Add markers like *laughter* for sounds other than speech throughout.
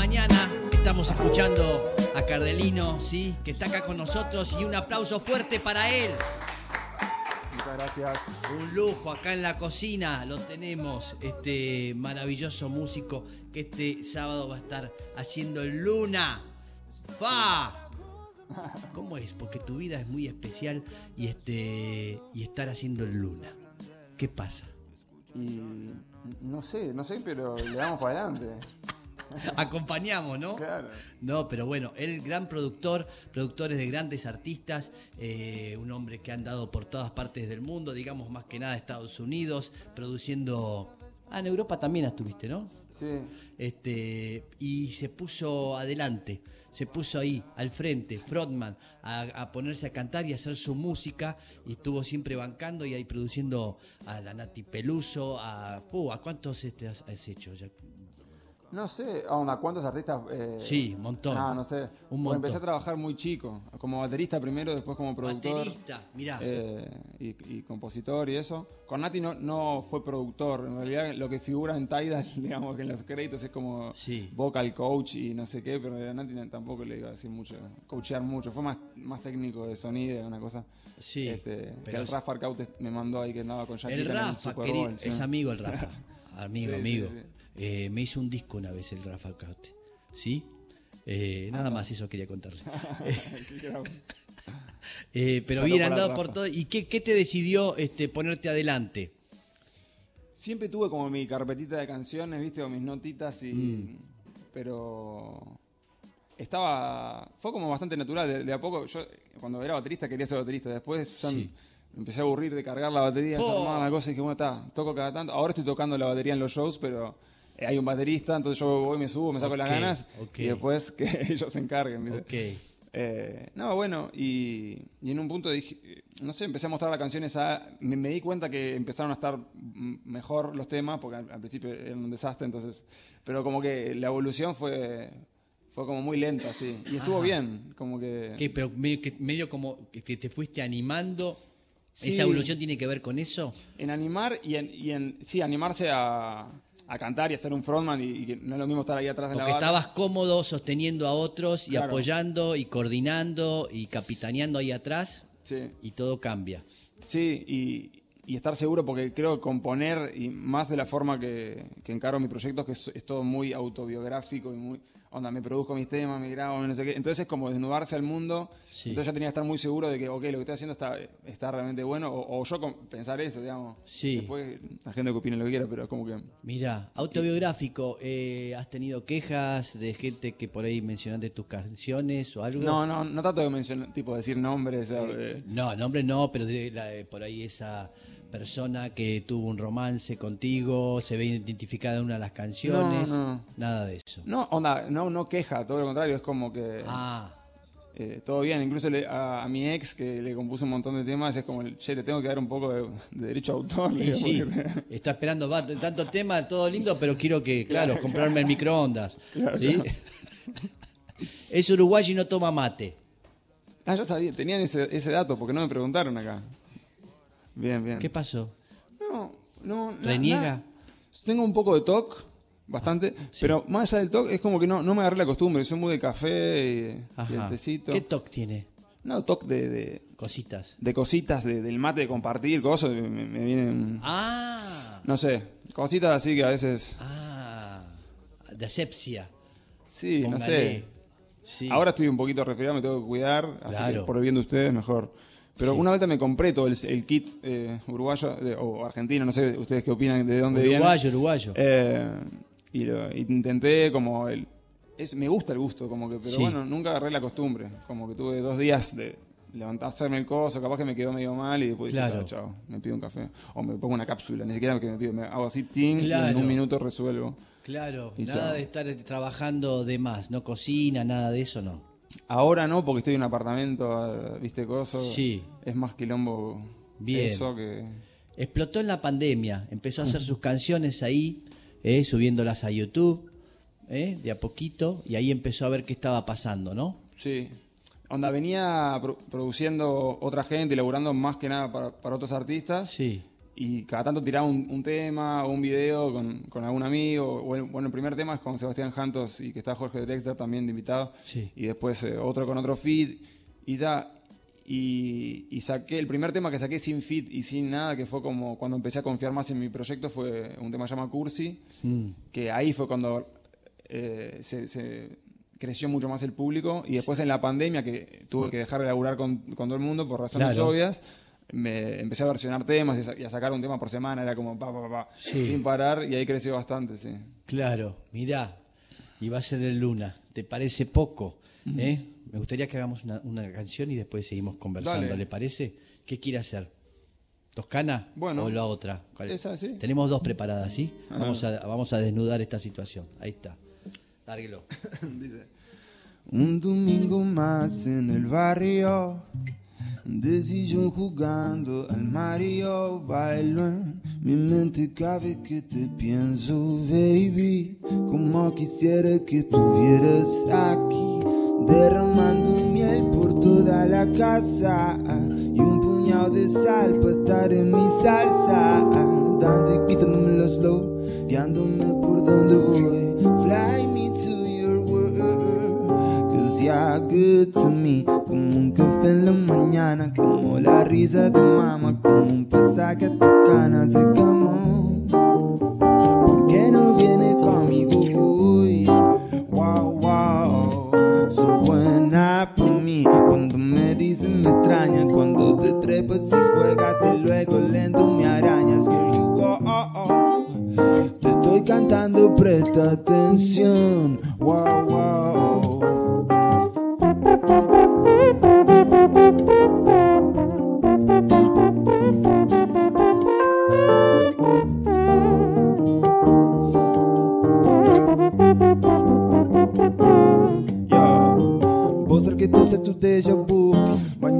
mañana. Estamos escuchando a Cardelino, ¿sí? Que está acá con nosotros y un aplauso fuerte para él. Muchas gracias. Un lujo acá en la cocina lo tenemos, este maravilloso músico que este sábado va a estar haciendo el Luna. ¡Fa! ¿Cómo es? Porque tu vida es muy especial y este y estar haciendo el Luna. ¿Qué pasa? Y no sé, no sé, pero le damos para adelante. *laughs* Acompañamos, ¿no? Claro. No, pero bueno, él gran productor, productores de grandes artistas, eh, un hombre que ha andado por todas partes del mundo, digamos más que nada Estados Unidos, produciendo... Ah, en Europa también estuviste, ¿no? Sí. Este, y se puso adelante, se puso ahí, al frente, frontman, a, a ponerse a cantar y a hacer su música, y estuvo siempre bancando y ahí produciendo a la Nati Peluso, a... Uh, ¿A cuántos este has, has hecho? Ya- No sé, onda, ¿cuántos artistas? eh, Sí, montón. Ah, no sé. Un montón. Empecé a trabajar muy chico, como baterista primero, después como productor. Baterista, mirá. eh, y, y compositor y eso. Con Nati no, no fue productor, en realidad lo que figura en Tidal, *laughs* digamos que en los créditos es como Sí. vocal coach y no sé qué, pero a Nati tampoco le iba a decir mucho, coachear mucho, fue más, más técnico de sonido, una cosa. Sí, Este, que el Rafa Arcaute me mandó ahí que andaba con El en Rafa, Super querido, Bowl, sí. es amigo el Rafa. *laughs* Amigo, sí, amigo. Eh, me hizo un disco una vez el Rafa Caute. ¿Sí? Eh, nada más eso quería contarle. *laughs* *laughs* Eh, pero bien andado por todo. ¿Y qué, qué te decidió este, ponerte adelante? Siempre tuve como mi carpetita de canciones, viste, o mis notitas y. Mm. Pero. Estaba. Fue como bastante natural. De, de a poco, yo cuando era baterista quería ser baterista. Después ya Sí. me empecé a aburrir de cargar la batería, Oh. desarmar la cosa y dije, bueno, está, toco cada tanto. Ahora estoy tocando la batería en los shows, pero hay un baterista, entonces yo voy, me subo, me saco las Ok, ganas ok. y después que *laughs* ellos se encarguen, ¿viste? Ok. Eh, no, bueno, y, y en un punto dije, eh, no sé, empecé a mostrar las canciones a... Me, me di cuenta que empezaron a estar mejor los temas, porque al, al principio eran un desastre, entonces... Pero como que la evolución fue, fue como muy lenta, sí. Y estuvo Ajá. bien, como que... ¿Qué, pero medio, que- medio como que te- te fuiste animando. Sí. ¿Esa evolución tiene que ver con eso? En animar y en... Y en sí, animarse a, a cantar y a ser un frontman y, y no es lo mismo estar ahí atrás de la Porque bata. estabas cómodo sosteniendo a otros y Claro. apoyando y coordinando y capitaneando ahí atrás Sí. y todo cambia. Sí, y, y estar seguro porque creo que componer y más de la forma que, que encaro mi proyecto que es, es todo muy autobiográfico y muy onda me produzco mis temas me grabo no sé qué entonces es como desnudarse al mundo Sí. entonces yo tenía que estar muy seguro de que ok lo que estoy haciendo está, está realmente bueno o, o yo con- pensar eso digamos Sí. después la gente que opine lo que quiera pero es como que Mira, autobiográfico, eh, ¿has tenido quejas de gente que por ahí mencionaste tus canciones o algo? no no no trato de mencionar tipo decir nombres sea, eh, No, nombre no, pero de la- de por ahí esa persona que tuvo un romance contigo, se ve identificada en una de las canciones, No, no. nada de eso. no onda no no queja todo lo contrario es como que Ah, Eh, todo bien, incluso le- a, a mi ex que le compuso un montón de temas, es como, el, che, te tengo que dar un poco de, de derecho a autor. digo, sí, porque- está esperando va, tanto tema, todo lindo, pero quiero que, claro, comprarme el microondas. ¿sí? *laughs* Es uruguayo y no toma mate. Ah, ya sabía, tenían ese, ese dato porque no me preguntaron acá. Bien, bien. ¿Qué pasó? No, no. na- ¿Reniega? na- tengo un poco de TOC, bastante, pero más allá del TOC es como que no, no me agarré la costumbre, soy muy de café y, y el tecito. ¿Qué toque tiene? No, TOC de, de, Cositas. de cositas, de- del mate de compartir, cosas, me, me vienen, Ah, no sé, cositas así que a veces, ah, de asepsia. sí, no sé. Sí. Ahora estoy un poquito resfriado, me tengo que cuidar, así Claro. que por el bien de ustedes mejor. Pero Sí. una vez me compré todo el, el kit eh, uruguayo de- o argentino, no sé ustedes qué opinan de dónde uruguayo, viene. uruguayo. Eh, y lo intenté como el... Es, me gusta el gusto, como que, pero Sí. bueno, nunca agarré la costumbre. Como que tuve dos días de levantar, hacerme el coso, capaz que me quedó medio mal y después dije, Claro. "Ah, chao, me pido un café. O me pongo una cápsula, ni siquiera que me pido, me hago así, ting, y en un minuto resuelvo. Claro, Y nada chao. de estar trabajando de más, no cocina, nada de eso, no. Ahora no, porque estoy en un apartamento, eh, viste, coso. Sí. Es más quilombo Bien. eso que... Explotó en la pandemia, empezó a hacer sus canciones ahí, eh, subiéndolas a YouTube, eh, de a poquito, y ahí empezó a ver qué estaba pasando, ¿no? Sí. Onda, venía pro- produciendo otra gente y laburando más que nada para, para otros artistas. Sí. Y cada tanto tiraba un, un tema o un video con, con algún amigo. O el- bueno, el primer tema es con Sebastián Jantos y que está Jorge Drexler también de invitado. Sí. Y después eh, otro con otro feed. Y ya. Y, y saqué, el primer tema que saqué sin feed y sin nada, que fue como cuando empecé a confiar más en mi proyecto, fue un tema que se llama Cursi. Mm. Que ahí fue cuando eh, se, se creció mucho más el público. Y después en la pandemia, que tuve que dejar de laburar con, con todo el mundo por razones Claro. obvias me empecé a versionar temas y a, sacar un tema por semana, era como pa, pa, pa, pa, Sí. sin parar y ahí creció bastante, sí. Claro, mirá, y va a ser el Luna. ¿Te parece poco? ¿Eh? Me gustaría que hagamos una, una canción y después seguimos conversando, Dale. ¿le parece? ¿Qué quiere hacer? ¿Toscana Bueno, o la otra? Esa, sí. Tenemos dos preparadas, ¿sí? Vamos a, vamos a desnudar esta situación. Ahí está. Lárguelo. *laughs* Un domingo más en el barrio, de sillón jugando al Mario, bailo mi mente vez que te pienso, baby, como quisiera que estuvieras aquí, derramando miel por toda la casa. Y un puñado de sal para estar en mi salsa, dando y quitándome los slow, guiándome por donde voy, you're good to me Como un café en la mañana Como la risa de mamá Como un pasaje a tu cana Se come ¿Por qué no viene conmigo? Wow, wow So buena por mí Cuando me dicen me extraña Cuando te trepas y juegas Y luego lento me arañas Girl, you go, oh, oh te estoy cantando, presta atención. Wow, wow.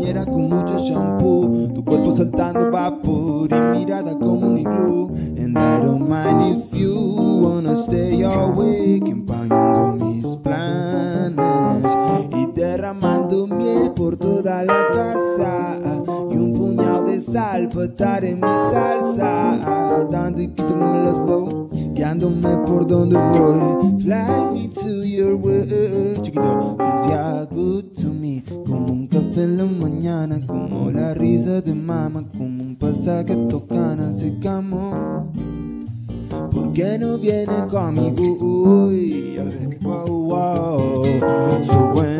Bañera con mucho shampoo. Tu cuerpo saltando vapor Y mirada como un iglú. And I don't mind if you wanna stay awake Empañando mis planes Y derramando miel por toda la casa. Y un puñado de sal para estar en mi salsa. Dando y quitándome los slow Guiándome por donde voy. Fly me to your world Chiquito, cause you're en la mañana Como la risa de mamá Como un pasaje tocana Se camó ¿Por qué no viene conmigo? Uy, wow, wow. Su buena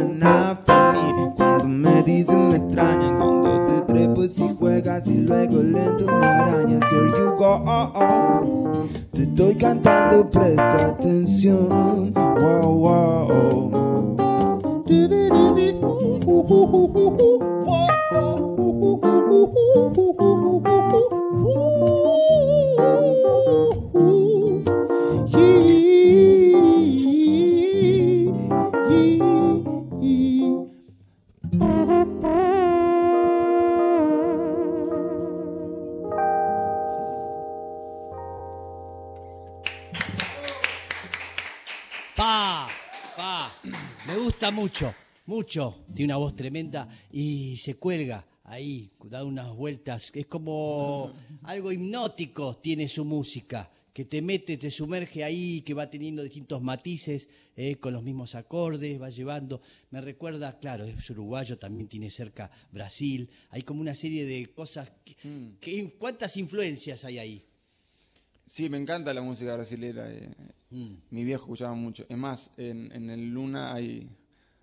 Pa, pa, me gusta mucho, mucho. Tiene una voz tremenda y se cuelga ahí, da unas vueltas. Es como algo hipnótico tiene su música, que te mete, te sumerge ahí, que va teniendo distintos matices, eh, con los mismos acordes, va llevando. Me recuerda, claro, es uruguayo, también tiene cerca Brasil. Hay como una serie de cosas. que- que- ¿Cuántas influencias hay ahí? Sí, me encanta la música brasilera. eh, Mm. Mi viejo escuchaba mucho. Es más, en, en el Luna hay,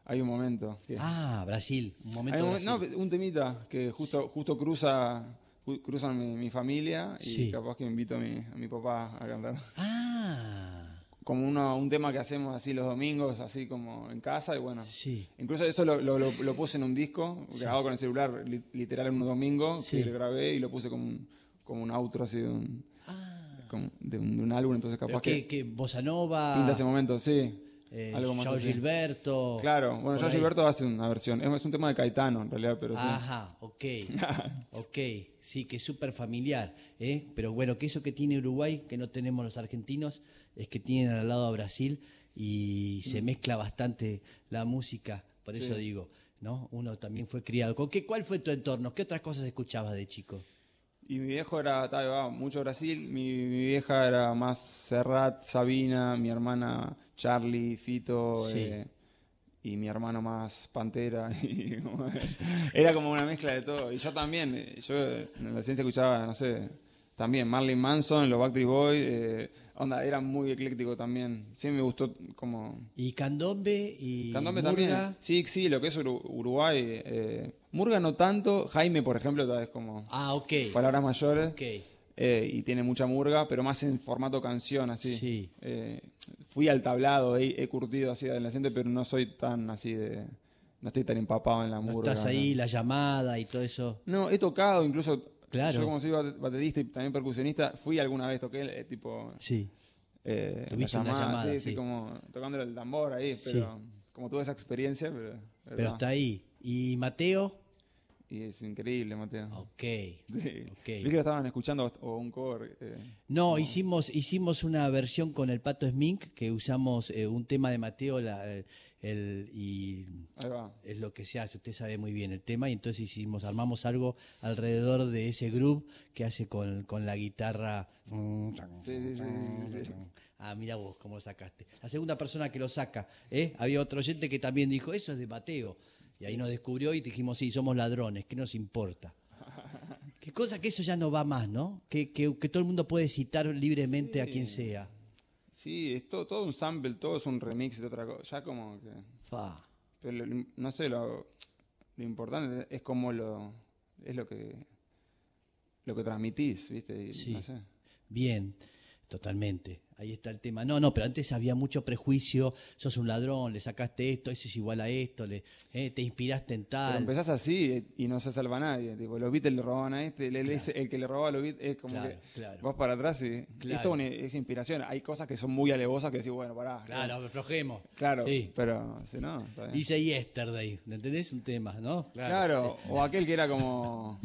hay un momento que... Ah, Brasil, un momento. Un, Brasil. no, un temita que justo, justo cruza cruzan mi, mi familia y Sí. capaz que invito a mi, a mi papá a cantar. Ah, Como uno, un tema que hacemos así los domingos, así como en casa y bueno. sí. Incluso eso lo, lo- lo- lo puse en un disco, grabado con el celular, li- literal en un domingo, Sí. que lo grabé y lo puse como un, como un outro así de un, De un, de un álbum, entonces capaz que, Bossa Nova, pinta ese momento, sí. eh, algo más Joao. Gilberto. Claro, bueno. Gilberto hace una versión, es, es un tema de Caetano en realidad, pero sí. Ajá, ok, *laughs* ok, sí, que es súper familiar, ¿eh? pero bueno, que eso que tiene Uruguay, que no tenemos los argentinos, es que tienen al lado a Brasil y se mezcla bastante la música, por eso digo, ¿no? Uno también fue criado. ¿Con qué, ¿Cuál fue tu entorno? ¿Qué otras cosas escuchabas de chico? Y mi viejo era, estaba mucho Brasil, mi, mi vieja era más Serrat, Sabina, mi hermana Charlie, Fito, Sí. eh, y mi hermano más Pantera. *laughs* y como- era como una mezcla de todo. Y yo también, eh, yo en la adolescencia escuchaba, no sé, también Marlon Manson, los Backstreet Boys, eh, onda, era muy ecléctico también. Sí, me gustó como... Y candombe y Candombe murga. también. Sí, sí, lo que es Uru- Uruguay. eh, Murga no tanto. Jaime, por ejemplo, tal vez como Ah, ok. palabras mayores. Ok. eh, y tiene mucha murga, pero más en formato canción, así. Sí. Eh, fui al tablado, he, he curtido así adolescente, pero no soy tan así de. No estoy tan empapado en la No murga. estás ahí, la llamada y todo eso. No, he tocado, incluso. Claro. Yo, como soy bate- baterista y también percusionista, fui alguna vez, toqué, eh, tipo. Sí. Eh, Tuviste una llamada, sí, sí. sí, como tocándole el tambor ahí, pero. Como tuve esa experiencia, pero. Pero está ahí. ¿Y Mateo? Y es increíble, Mateo. Ok. Sí. ok. Vi que lo estaban escuchando o un cover. eh, No, hicimos, hicimos una versión con el Pato Smink que usamos eh, un tema de Mateo la- el, y es lo que se hace, usted sabe muy bien el tema y entonces hicimos, armamos algo alrededor de ese groove que hace con, con la guitarra. Sí, sí, sí, sí, sí. Ah, mira vos cómo lo sacaste. La segunda persona que lo saca, ¿eh? Había otro oyente que también dijo, eso es de Mateo. Y ahí nos descubrió y dijimos, sí, somos ladrones, ¿qué nos importa? *laughs* Qué cosa que eso ya no va más, ¿no? Que, que, que todo el mundo puede citar libremente a quien sea. Sí, es todo, todo un sample, todo es un remix de otra cosa. Ya como que. Fa. Pero lo- no sé, lo, lo importante es como lo. Es lo que. Lo que transmitís, ¿viste? Y, Sí. No sé. Bien, totalmente. Ahí está el tema. No, no, pero antes había mucho prejuicio. Sos un ladrón, le sacaste esto, eso es igual a esto, le, eh, te inspiraste en Pero tal. empezás así eh, y no se salva nadie. Tipo, los Beatles le robaban a este, el, el- ese- el que le robaba a los Beatles es como Claro, que claro. vas para atrás y Claro. esto es, inspiración. Hay cosas que son muy alevosas que decís, bueno, pará. Claro, aflojemos. Claro, Sí. pero si no. Hice Yesterday, ¿entendés? Un tema, ¿no? Claro, o aquel que era como.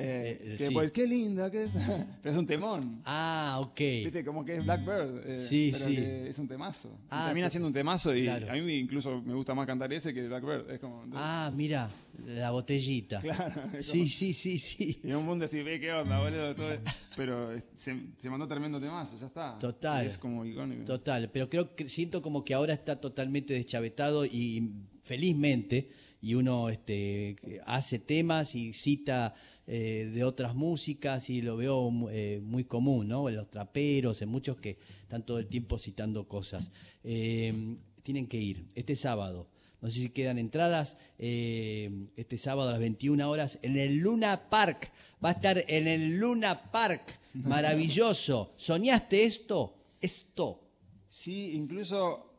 Eh, Eh, que sí. pues, qué linda que es. *laughs* pero es un temón. Ah, ok. Viste, como que es Blackbird. eh, Sí, pero sí. que es un temazo. Ah, termina te- siendo un temazo y Claro. a mí incluso me gusta más cantar ese que Blackbird. Es como. Ah, mira, la botellita. *laughs* Claro, Sí, sí, sí, sí. Y un mundo así, ve qué onda, boludo. todo- pero se, se mandó tremendo temazo, ya está. Total. Y es como icónico. Total, pero creo que siento como que ahora está totalmente deschavetado y felizmente y uno este, hace temas y cita eh, de otras músicas y lo veo eh, muy común, ¿no? En los traperos, en muchos que están todo el tiempo citando cosas. Eh, tienen que ir este sábado. No sé si quedan entradas. este sábado a las 21 horas en el Luna Park. Va a estar en el Luna Park. Maravilloso. ¿Soñaste esto? Esto. Sí, incluso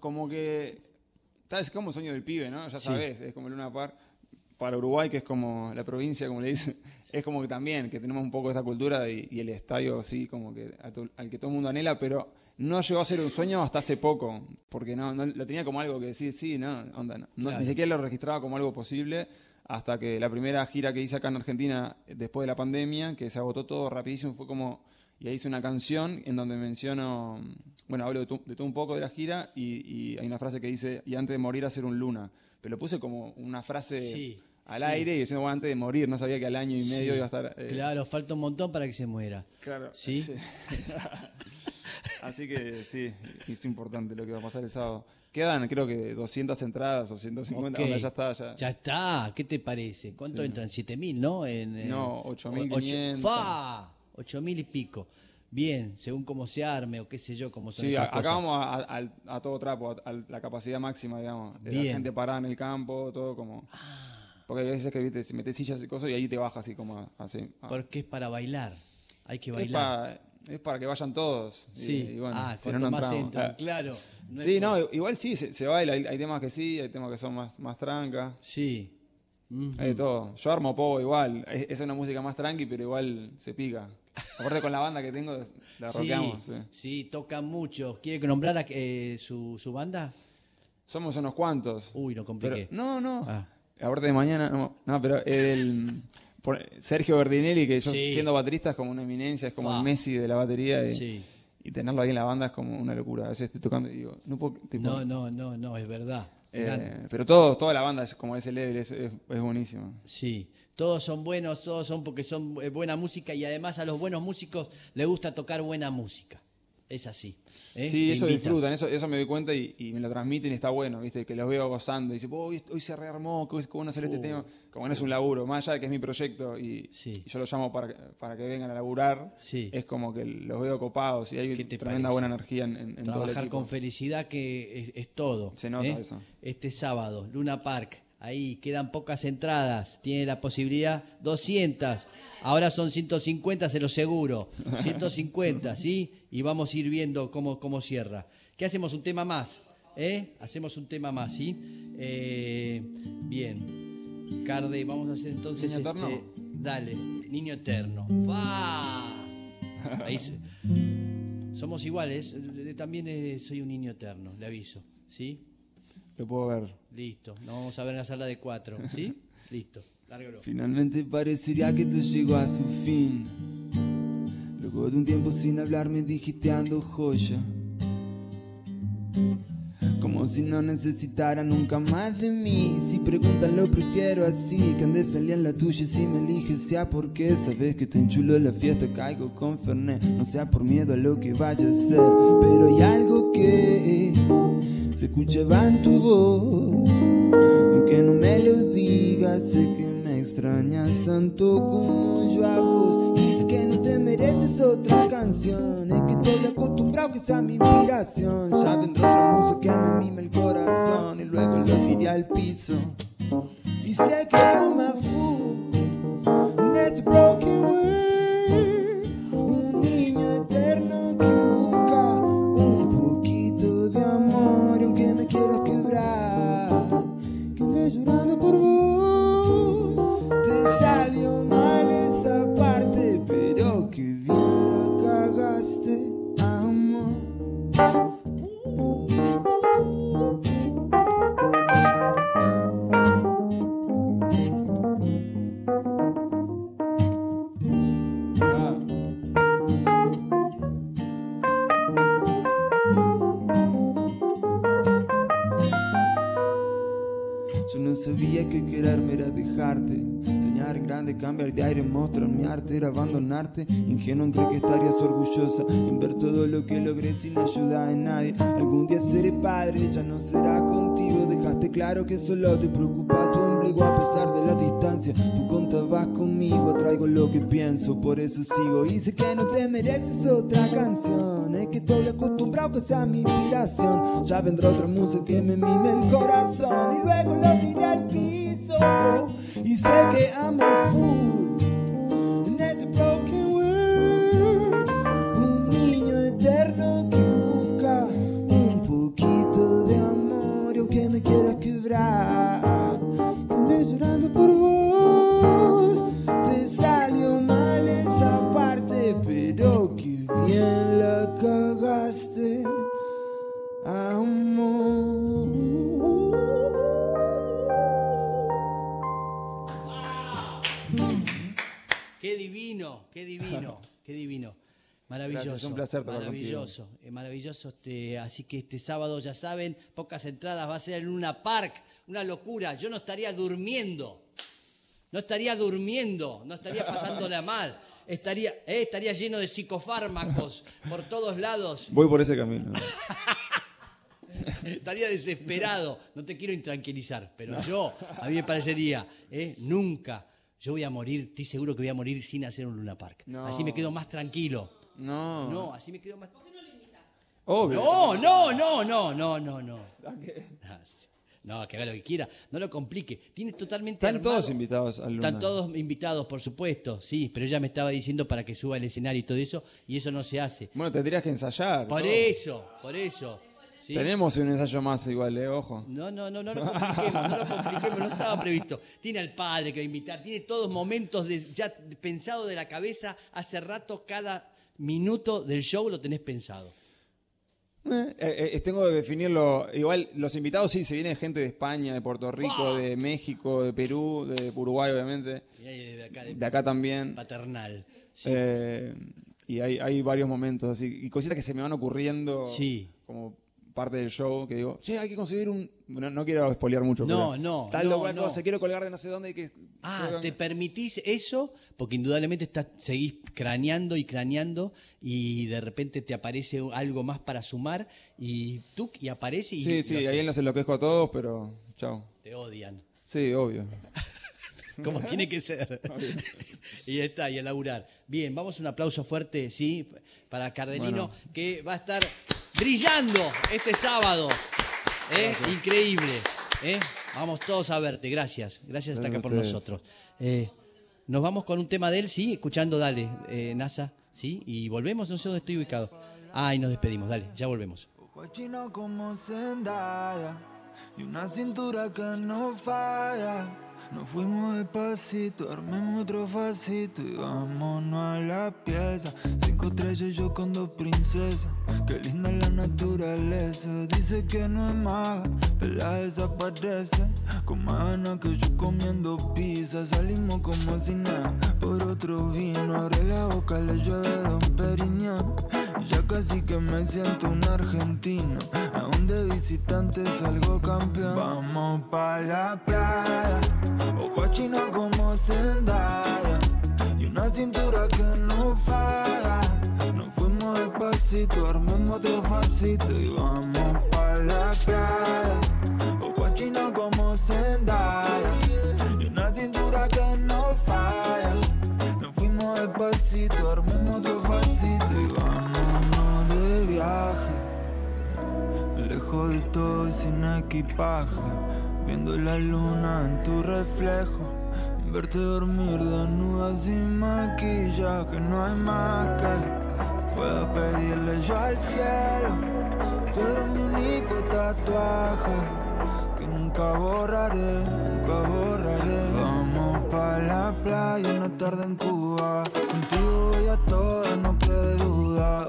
como que. tal, Es como sueño del pibe, ¿no? Ya Sí. sabes, es como Luna Park. Para Uruguay, que es como la provincia, como le dicen, es como que también, que tenemos un poco esta cultura y, y el estadio, sí, como que a to- al que todo el mundo anhela, pero no llegó a ser un sueño hasta hace poco, porque no, no lo tenía como algo que sí, sí, no, onda, no. Ni siquiera lo registraba como algo posible hasta que la primera gira que hice acá en Argentina después de la pandemia, que se agotó todo rapidísimo, fue como, y ahí hice una canción en donde menciono, bueno, hablo de, tu- de todo un poco de la gira y, y hay una frase que dice, y antes de morir hacer un luna, pero lo puse como una frase Sí, al sí. aire y diciendo, bueno, antes de morir, no sabía que al año y medio Sí, iba a estar... eh, Claro, falta un montón para que se muera. Claro. ¿Sí? *laughs* Así que sí, es importante lo que va a pasar el sábado. Quedan creo que 200 entradas o 150, Ok. onda, ya está, ya. Ya está, ¿qué te parece? ¿Cuánto Sí. entran? ¿7.000, no? En, en- No, o- 8.500. ocho- ¡Fa! 8.000 y pico. Bien, según cómo se arme o qué sé yo, cómo son Sí, esas a- cosas. acá vamos a, a- a todo trapo, a, a la capacidad máxima, digamos. de La Bien. gente parada en el campo, todo como... Porque hay veces que viste, si metes sillas y cosas y ahí te bajas así como así. a- Porque es para bailar. Hay que es, bailar. para, es para que vayan todos. y- sí. y bueno, ah, si cuanto no, más entramos. entran, Ah. claro. No es sí, por- no, igual sí, se, se baila. Hay, hay temas que sí, hay temas que son más, más trancas. Sí. Mm. Hay de todo. Yo armo poco igual. Es, es una música más tranqui, pero igual se pica. Aparte con la banda que tengo, la Sí, rockeamos. sí. sí, tocan mucho. ¿Quiere que nombrara eh, su, su banda? Somos unos cuantos. Uy, lo Pero- compliqué. no, no. Ah. Aparte de mañana, no, no, pero el Sergio Berdinelli, que yo Sí. siendo baterista es como una eminencia, es como Fa. el Messi de la batería. Y, Sí. y tenerlo ahí en la banda es como una locura. A veces estoy tocando y digo, no puedo. tipo, No, no, no, no, es verdad. Eh, pero todo, toda la banda es como ese level, es, es, es buenísimo. Sí, Todos son buenos, todos son porque son eh, buena música y además a los buenos músicos les gusta tocar buena música. Es así. ¿eh? Sí, Te eso disfrutan, eso, eso me doy cuenta y, y me lo transmiten y está bueno, ¿viste? Que los veo gozando. Y dice, "Oh, hoy, hoy se rearmó, qué bueno salió este tema. Como no es un laburo, más allá de que es mi proyecto y, Sí. y yo los llamo para, que- para que vengan a laburar, Sí. es como que los veo copados y hay ¿Qué tremenda parece? buena energía en, en- en todo el Trabajar con felicidad que es, es todo. Se nota ¿eh? eso. Este sábado, Luna Park, ahí quedan pocas entradas, tiene la posibilidad 200, ahora son 150, se lo seguro, 150, ¿sí? Y vamos a ir viendo cómo, cómo cierra. ¿Qué hacemos? Un tema más, ¿eh? Hacemos un tema más, ¿sí? Eh, bien. Carde, vamos a hacer entonces... ¿Niño eterno? este, dale, Niño Eterno. ¡Fa! *laughs* Ahí se- somos iguales, también eh, soy un niño eterno, le aviso, ¿sí? Lo puedo ver. Listo, nos vamos a ver en la sala de cuatro, ¿sí? *laughs* Listo, lárgalo. Finalmente parecería que todo llegó a su fin. Luego de un tiempo sin hablar me dijiste ando joya. Como si no necesitara nunca más de mí. Si preguntan lo prefiero así. Que ande feliz en la tuya si me eliges sea porque sabes que te enchulo la fiesta. Caigo con Fernet. No sea por miedo a lo que vaya a ser. Pero hay algo que se escuchaba en tu voz. Aunque no me lo digas, sé que me extrañas tanto como yo a vos. Y sé que no te mereces otra canción. Es que estoy acostumbrado que sea mi inspiración. Ya vendrá otra música que me mime el corazón. Y luego lo tiré al piso. Y sé que I'm a cambiar de aire, mostrar mi arte, era abandonarte. Ingenuo en creer que estarías orgullosa en ver todo lo que logré sin ayuda de nadie. Algún día seré padre, ya no será contigo. Dejaste claro que solo te preocupa tu ombligo a pesar de la distancia. Tú contabas conmigo, traigo lo que pienso, por eso sigo. Y sé que no te mereces otra canción. Es que estoy acostumbrado que sea mi inspiración. Ya vendrá otra música que me mime el corazón. Y luego lo tiré al piso. y sé que amo full. Qué divino, *laughs* qué divino. Maravilloso. Gracias, un placer Maravilloso, eh, maravilloso. Este, así que este sábado, ya saben, pocas entradas, va a ser en Luna Park, una locura. Yo no estaría durmiendo, no estaría durmiendo, no estaría pasándola *laughs* mal. Estaría, eh, estaría lleno de psicofármacos por todos lados. Voy por ese camino. *laughs* Estaría desesperado. No te quiero intranquilizar, pero yo, a mí me parecería, ¿eh? nunca. Yo voy a morir, estoy seguro que voy a morir sin hacer un Luna Park. No. Así me quedo más tranquilo. No. No, así me quedo más. Obvio. No, no, no, no, no, no, no. Ah, *laughs* sí. No, que haga lo que quiera. No lo complique. Tiene totalmente. Están armado- todos invitados al Luna. Están todos invitados, por supuesto, sí, pero ella me estaba diciendo para que suba al escenario y todo eso, y eso no se hace. Bueno, tendrías que ensayar. Por todo. eso, por eso. ¿Sí? Tenemos un ensayo más igual, eh, ojo. No, no, no, no lo compliquemos, no lo compliquemos, no estaba previsto. Tiene al padre que va a invitar, tiene todos momentos de, ya pensado de la cabeza, hace rato cada minuto del show lo tenés pensado. Eh, eh, tengo que definirlo. Igual, los invitados sí, se viene gente de España, de Puerto Rico, de México, de Perú, de Uruguay, obviamente. Y ahí de acá, de, De acá también. paternal. Sí. Eh, y hay, hay varios momentos así. Y cositas que se me van ocurriendo Sí. como parte del show. Que digo, che, hay que conseguir un. No, no quiero spoilear mucho. No, pero no, Tal no, no. cosa, quiero colgar de no sé dónde. Y que Ah, te permitís eso porque indudablemente estás, seguís craneando y craneando y de repente te aparece algo más para sumar y tú y aparece y Sí, sí, ahí los enloquezco a todos, pero chao. te odian. Sí, obvio. *laughs* Como tiene que ser. *laughs* y está, y a laburar. Bien, vamos a un aplauso fuerte, ¿sí? Para Cardenino, Bueno. que va a estar brillando este sábado. ¿eh? Increíble. ¿eh? Vamos todos a verte, gracias. Gracias hasta acá por ustedes. nosotros. Eh, nos vamos con un tema de él, ¿sí? Escuchando, dale, eh, NASA, ¿sí? Y volvemos, no sé dónde estoy ubicado. Ah, y nos despedimos, dale, ya volvemos. Ojo chino como Zendaya y una cintura que no falla. Nos fuimos despacito, armemos otro facito y vámonos a la pieza. Cinco estrellas yo con dos princesas. Qué linda la naturaleza. Dice que no es maga, pero la desaparece. Con más que yo comiendo pizza. Salimos como si nada por otro vino. Abre la boca, le llueve Don Periñón. Ya casi que me siento un argentino. Aún de visitante salgo campeón. Vamos pa' la playa. Ojo chino como Zendaya. Y una cintura que no falla. Nos fuimos despacito, armemos otro facito. Y vamos pa' la playa. Y sin equipaje, viendo la luna en tu reflejo. Verte dormir desnuda sin maquillaje, no hay más que puedo pedirle yo al cielo. Tú eres mi único tatuaje que nunca borraré, nunca borraré. Vamos pa' la playa una tarde en Cuba. Contigo voy a todas, no quede duda.